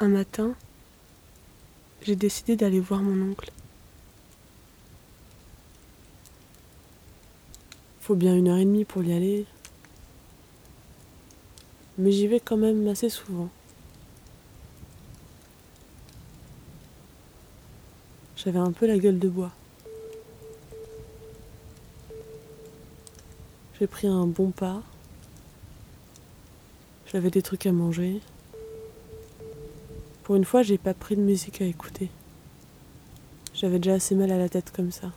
Un matin, j'ai décidé d'aller voir mon oncle. Faut bien une heure et demie pour y aller. Mais j'y vais quand même assez souvent. J'avais un peu la gueule de bois. J'ai pris un bon pas. J'avais des trucs à manger. Pour une fois, j'ai pas pris de musique à écouter. J'avais déjà assez mal à la tête comme ça.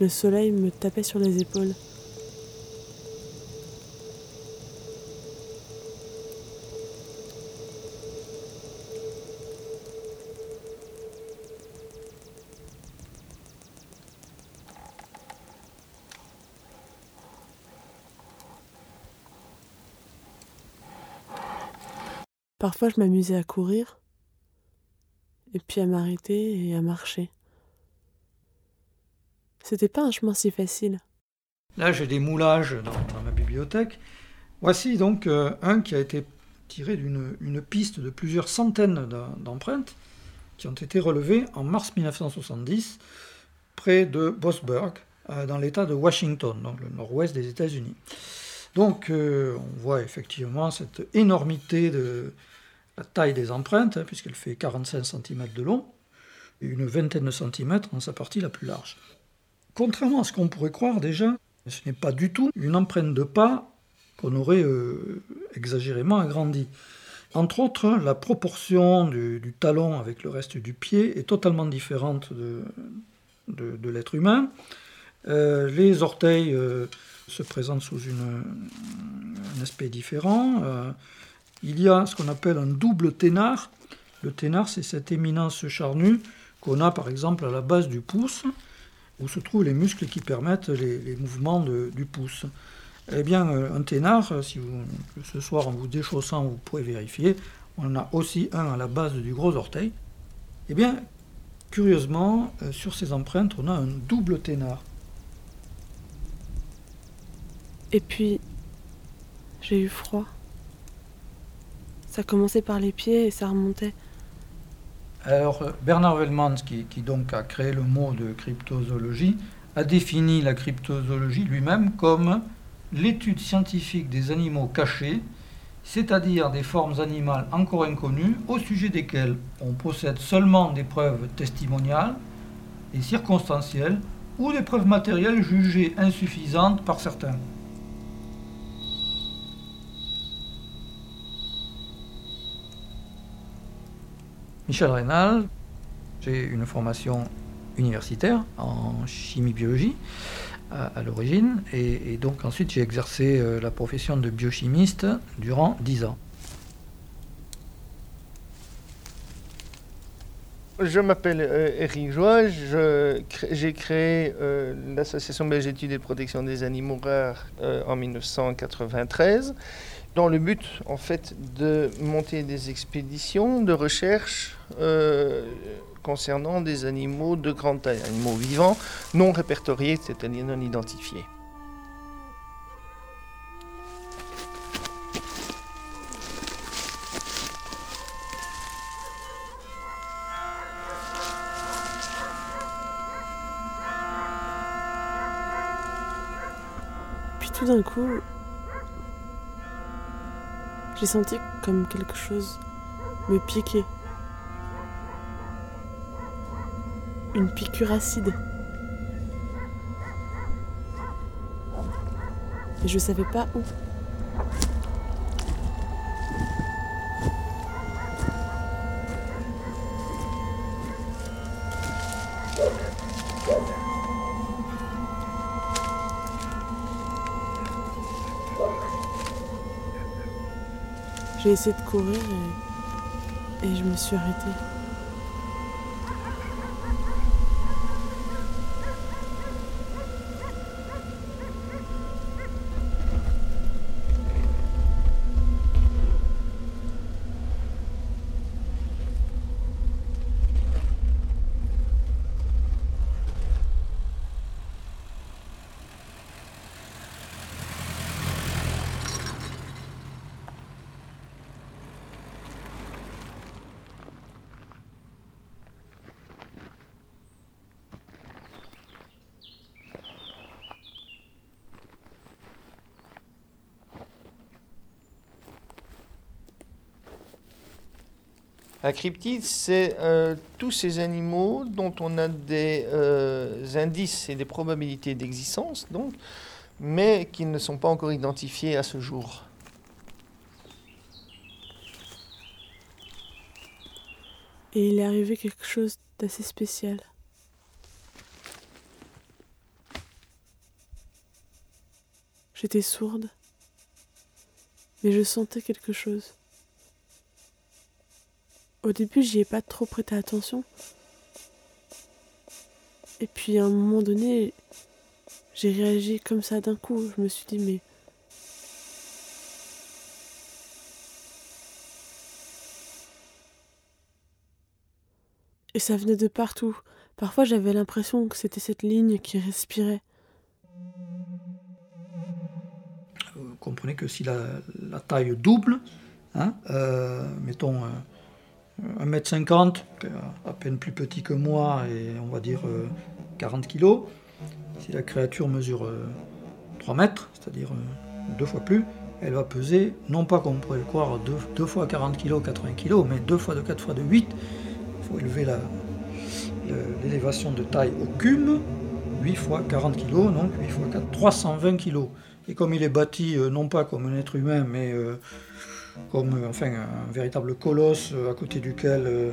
Le soleil me tapait sur les épaules. Parfois, je m'amusais à courir, et puis à m'arrêter et à marcher. C'était pas un chemin si facile. Là, j'ai des moulages dans, ma bibliothèque. Voici donc euh, un qui a été tiré d'une une piste de plusieurs centaines d'empreintes qui ont été relevées en mars 1970 près de Bossburg, euh, dans l'État de Washington, dans le nord-ouest des États-Unis. Donc, euh, on voit effectivement cette énormité de la taille des empreintes, hein, puisqu'elle fait 45 cm de long, et une vingtaine de centimètres en sa partie la plus large. Contrairement à ce qu'on pourrait croire déjà, ce n'est pas du tout une empreinte de pas qu'on aurait euh, exagérément agrandie. Entre autres, la proportion du, talon avec le reste du pied est totalement différente de, de, l'être humain. Euh, les orteils se présente sous un aspect différent. Euh, il y a ce qu'on appelle un double ténard. Le ténard, c'est cette éminence charnue qu'on a par exemple à la base du pouce, où se trouvent les muscles qui permettent les, mouvements du pouce. Eh bien, euh, un ténard, si vous, ce soir en vous déchaussant, vous pouvez vérifier, on en a aussi un à la base du gros orteil. Eh bien, curieusement, euh, sur ces empreintes, on a un double ténard. Et puis, j'ai eu froid. Ça commençait par les pieds et ça remontait. Alors, Bernard Wellmans, qui, qui, donc a créé le mot de cryptozoologie, a défini la cryptozoologie lui-même comme l'étude scientifique des animaux cachés, c'est-à-dire des formes animales encore inconnues, au sujet desquelles on possède seulement des preuves testimoniales et circonstancielles ou des preuves matérielles jugées insuffisantes par certains. Michel Rénal, j'ai une formation universitaire en chimie-biologie à, l'origine, et, donc ensuite j'ai exercé euh, la profession de biochimiste durant dix ans. Je m'appelle Eric euh, Joie, j'ai créé euh, l'Association belge d'études et protection des animaux rares en 1993 dans le but en fait de monter des expéditions de recherche euh, concernant des animaux de grande taille, animaux vivants non répertoriés, c'est-à-dire non identifiés. Puis tout d'un coup, j'ai senti comme quelque chose me piquer. Une piqûre acide. Et je savais pas où. J'ai essayé de courir et, je me suis arrêtée. Un cryptide, c'est euh, tous ces animaux dont on a des euh, indices et des probabilités d'existence, donc, mais qui ne sont pas encore identifiés à ce jour. Et il est arrivé quelque chose d'assez spécial. J'étais sourde, mais je sentais quelque chose. Au début, j'y ai pas trop prêté attention. Et puis à un moment donné, j'ai réagi comme ça d'un coup. Je me suis dit, mais. Et ça venait de partout. Parfois, j'avais l'impression que c'était cette ligne qui respirait. Vous comprenez que si la, taille double, hein, euh, mettons. euh, 1m50, à peine plus petit que moi, et on va dire euh, 40 kg. Si la créature mesure euh, 3 mètres, c'est-à-dire euh, deux fois plus, elle va peser, non pas comme on pourrait le croire, 2, fois 40 kg, 80 kg, mais 2 fois de 4 fois de 8. Il faut élever l'élévation de taille au cum, 8 fois 40 kg, donc 8 fois 4, 320 kg. Et comme il est bâti euh, non pas comme un être humain, mais euh, comme euh, enfin, un véritable colosse euh, à côté duquel euh,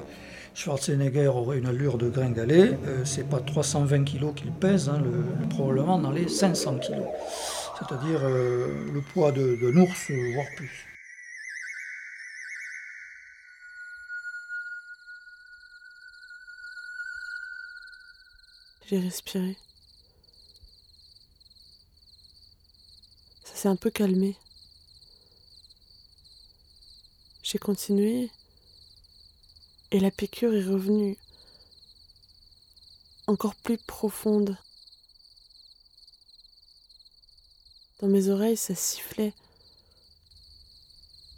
Schwarzenegger aurait une allure de gringalet, c'est pas 320 kg qu'il pèse, hein, le- probablement dans les 500 kg. C'est-à-dire le poids d'un ours, voire plus. J'ai respiré. Ça s'est un peu calmé. J'ai continué et la piqûre est revenue encore plus profonde. Dans mes oreilles, ça sifflait.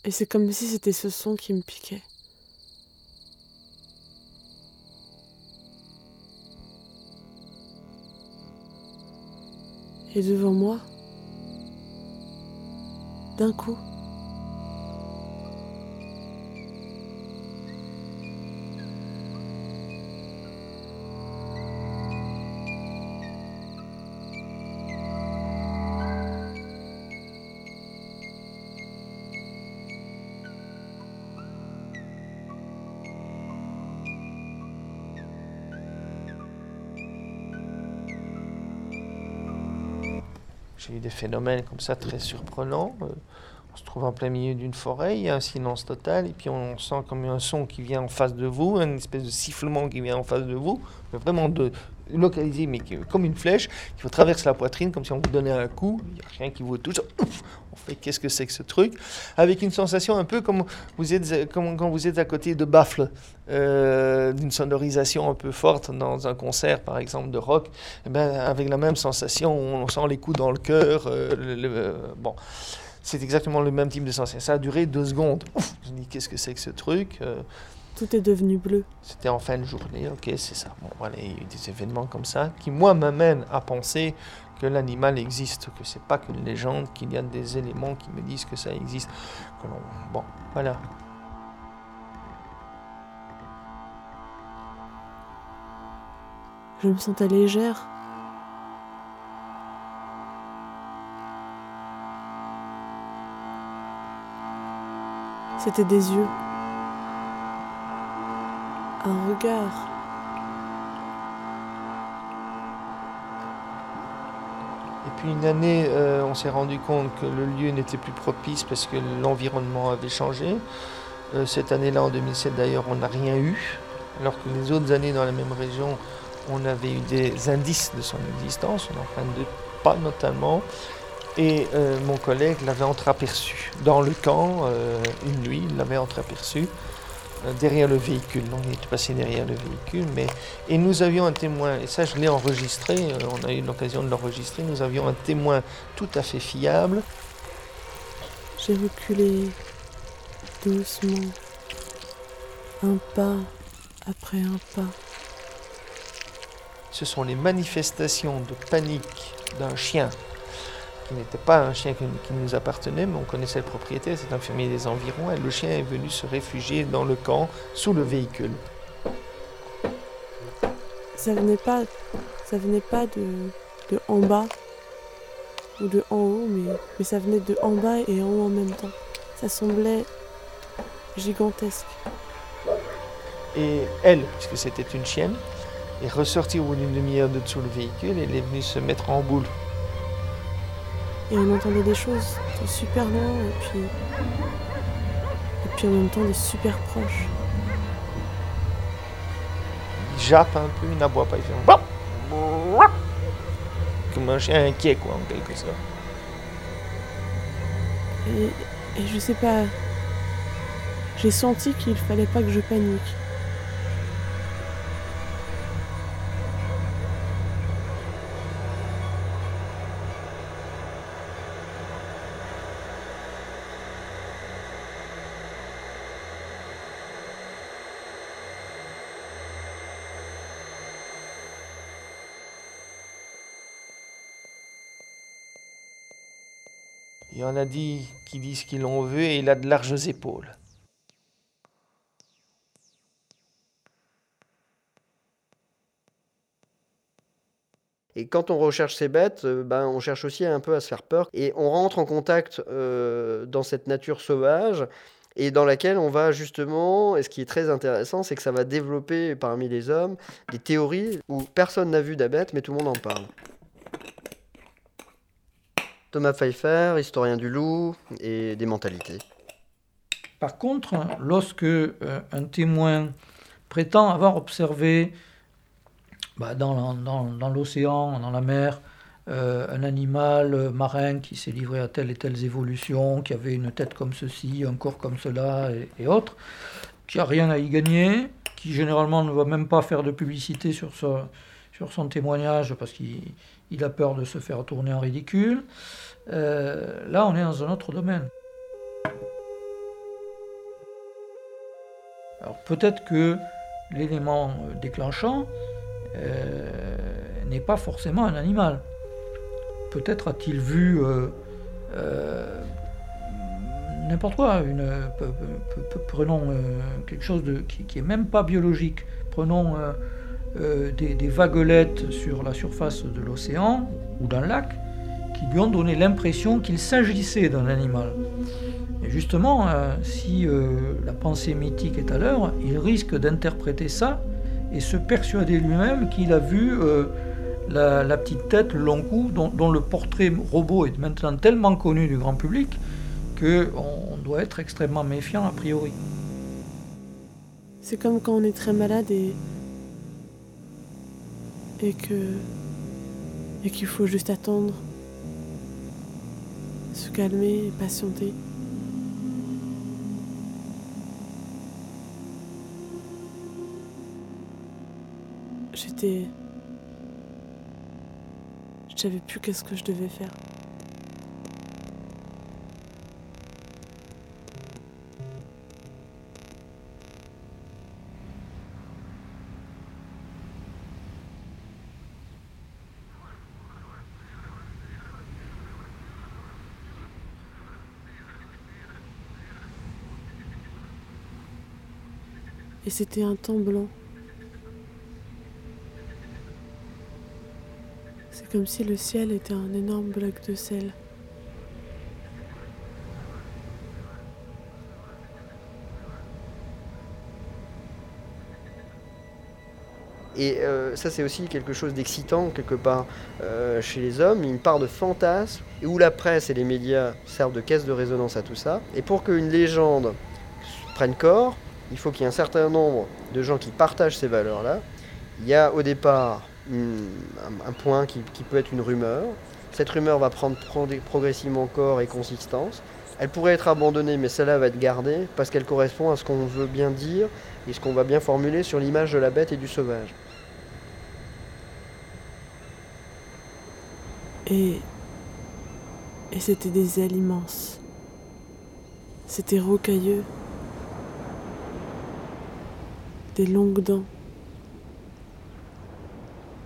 Et c'est comme si c'était ce son qui me piquait. Et devant moi, d'un coup, Eu des phénomènes comme ça très surprenants. Euh, on se trouve en plein milieu d'une forêt, il y a un silence total, et puis on sent comme un son qui vient en face de vous, une espèce de sifflement qui vient en face de vous, mais vraiment de localisé, mais qui- comme une flèche, qui vous traverse la poitrine, comme si on vous donnait un coup. Il n'y a rien qui vous touche. On fait qu'est-ce que c'est que ce truc? Avec une sensation un peu comme, vous êtes, comme quand vous êtes à côté de baffles, euh, d'une sonorisation un peu forte dans un concert, par exemple, de rock. Eh ben, avec la même sensation, on sent les coups dans le cœur. euh, euh, bon. C'est exactement le même type de sensation. Ça a duré deux secondes. Je me dis, qu'est-ce que c'est que ce truc tout est devenu bleu. C'était en fin de journée, ok, c'est ça. Bon, voilà, il y a eu des événements comme ça qui, moi, m'amènent à penser que l'animal existe, que c'est pas qu'une légende, qu'il y a des éléments qui me disent que ça existe. Que bon, voilà. Je me sentais légère. C'était des yeux. Regard. Et puis une année, euh, on s'est rendu compte que le lieu n'était plus propice parce que l'environnement avait changé. Euh, cette année-là, en 2007 d'ailleurs, on n'a rien eu, alors que les autres années dans la même région, on avait eu des indices de son existence, on en fin de pas notamment. Et euh, mon collègue l'avait entreaperçu dans le camp, une nuit, il l'avait entreaperçu derrière le véhicule. Il était passé derrière le véhicule, mais et nous avions un témoin, et ça je l'ai enregistré, euh, on a eu l'occasion de l'enregistrer, nous avions un témoin tout à fait fiable. J'ai reculé doucement, un pas après un pas. Ce sont les manifestations de panique d'un chien qui n'était pas un chien qui nous appartenait, mais on connaissait le propriétaire, c'est un fermier des environs, et le chien est venu se réfugier dans le camp sous le véhicule. Ça venait pas, ça venait pas de, de en bas ou de en haut, mais, mais ça venait de en bas et en haut en même temps. Ça semblait gigantesque. Et elle, puisque c'était une chienne, est ressortie au bout d'une demi-heure de dessous le véhicule et elle est venue se mettre en boule. Et on entendait des choses de super loin et puis. Et puis en même temps de super proches. Il jappe un peu, il n'aboie pas, il fait. Comme un chien inquiet, quoi, en quelque sorte. Et, et je sais pas. J'ai senti qu'il fallait pas que je panique. Il y en a dit qui disent qu'ils l'ont vu et il a de larges épaules. Et quand on recherche ces bêtes, euh, ben, on cherche aussi un peu à se faire peur. Et on rentre en contact euh, dans cette nature sauvage et dans laquelle on va justement, et ce qui est très intéressant, c'est que ça va développer parmi les hommes des théories où personne n'a vu d'abête, mais tout le monde en parle. Thomas Pfeiffer, historien du loup et des mentalités. Par contre, lorsque euh, un témoin prétend avoir observé bah, dans, l'océan, dans la mer, euh, un animal marin qui s'est livré à telle et telle évolution, qui avait une tête comme ceci, un corps comme cela et, autres, qui a rien à y gagner, qui généralement ne va même pas faire de publicité sur son témoignage parce qu'il a peur de se faire tourner en ridicule. Euh, là, on est dans un autre domaine. Alors peut-être que l'élément déclenchant euh, n'est pas forcément un animal. Peut-être a-t-il vu euh, euh, n'importe quoi. Prenons quelque chose de, qui, n'est même pas biologique. Prenons des, vaguelettes sur la surface de l'océan ou d'un lac qui lui ont donné l'impression qu'il s'agissait d'un animal. Et justement, si la pensée mythique est à l'heure, il risque d'interpréter ça et se persuader lui-même qu'il a vu euh, la, petite tête, le long cou, dont, le portrait robot est maintenant tellement connu du grand public qu'on doit être extrêmement méfiant a priori. C'est comme quand on est très malade et, et que et qu'il faut juste attendre, se calmer et patienter. J'étais. Je savais plus qu'est-ce que je devais faire. Et c'était un temps blanc. comme si le ciel était un énorme bloc de sel. Et euh, ça, c'est aussi quelque chose d'excitant, quelque part, euh, chez les hommes, une part de fantasme, où la presse et les médias servent de caisse de résonance à tout ça. Et pour qu'une légende prenne corps, il faut qu'il y ait un certain nombre de gens qui partagent ces valeurs-là. Il y a au départ un, point qui, peut être une rumeur. Cette rumeur va prendre progressivement corps et consistance. Elle pourrait être abandonnée, mais celle-là va être gardée parce qu'elle correspond à ce qu'on veut bien dire et ce qu'on va bien formuler sur l'image de la bête et du sauvage. Et. Et c'était des ailes immenses. C'était rocailleux. Des longues dents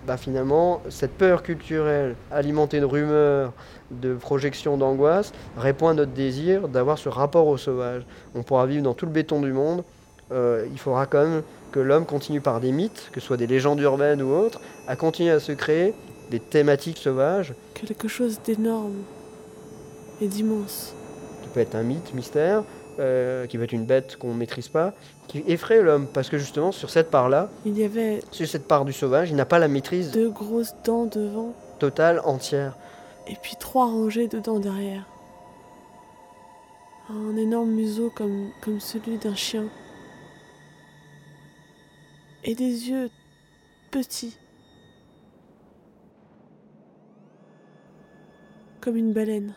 bah, finalement, cette peur culturelle, alimentée de rumeurs, de projections d'angoisse, répond à notre désir d'avoir ce rapport au sauvage. On pourra vivre dans tout le béton du monde. Euh, il faudra quand même que l'homme continue par des mythes, que ce soit des légendes urbaines ou autres, à continuer à se créer des thématiques sauvages. Quelque chose d'énorme et d'immense. Qui peut être un mythe, mystère, euh, qui peut être une bête qu'on ne maîtrise pas, qui effraie l'homme, parce que justement sur cette part-là, Il y avait sur cette part du sauvage, il n'a pas la maîtrise deux grosses dents devant totale, entière. et puis trois rangées de dents derrière. Un énorme museau comme, comme celui d'un chien. Et des yeux petits. Comme une baleine.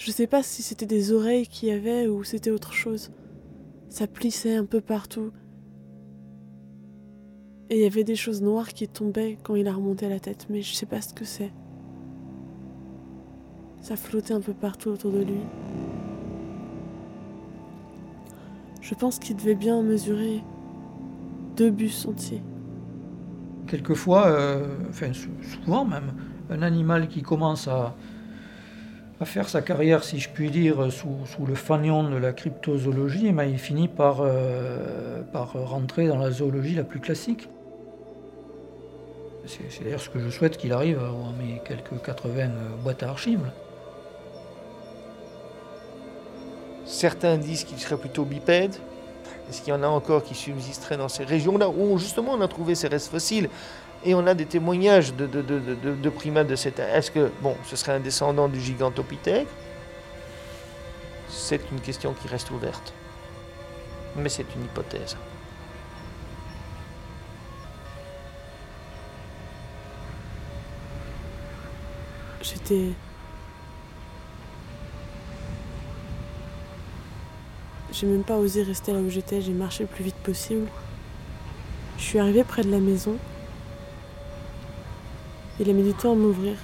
Je sais pas si c'était des oreilles qu'il y avait ou c'était autre chose. Ça plissait un peu partout. Et il y avait des choses noires qui tombaient quand il a remonté la tête, mais je sais pas ce que c'est. Ça flottait un peu partout autour de lui. Je pense qu'il devait bien mesurer deux bus entiers. Quelquefois, euh, enfin sou- souvent même, un animal qui commence à, à faire sa carrière, si je puis dire, sous, le fanion de la cryptozoologie, il finit par, euh, par rentrer dans la zoologie la plus classique. C'est d'ailleurs ce que je souhaite qu'il arrive à mes quelques 80 boîtes à archives. Certains disent qu'il serait plutôt bipède. Est-ce qu'il y en a encore qui subsisteraient dans ces régions-là où justement on a trouvé ces restes fossiles et on a des témoignages de, de, de, de- de primates de cette... Est-ce que, bon, ce serait un descendant du gigantopithèque? C'est une question qui reste ouverte. Mais c'est une hypothèse. J'étais. J'ai même pas osé rester là où j'étais, j'ai marché le plus vite possible. Je suis arrivée près de la maison. Il a mis du temps à m'ouvrir.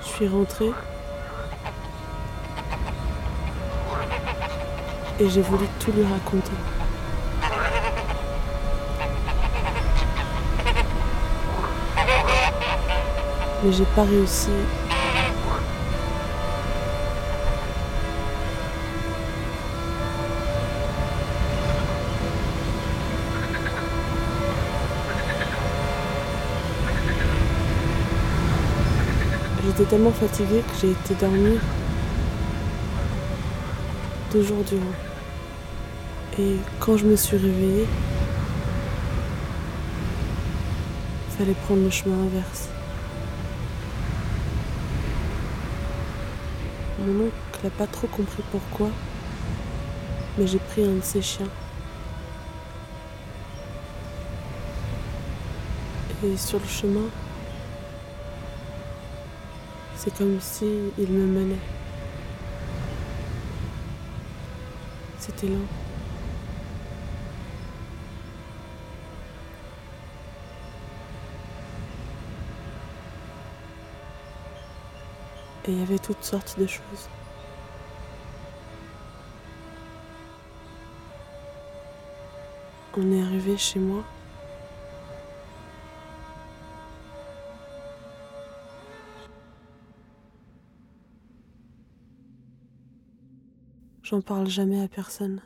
Je suis rentrée. Et j'ai voulu tout lui raconter. Mais j'ai pas réussi. J'étais tellement fatiguée que j'ai été dormir deux jours durant. Et quand je me suis réveillée, fallait prendre le chemin inverse. Mon oncle n'a pas trop compris pourquoi, mais j'ai pris un de ses chiens. Et sur le chemin, c'est comme si il me menait. C'était lent. Et il y avait toutes sortes de choses. On est arrivé chez moi. J'en parle jamais à personne.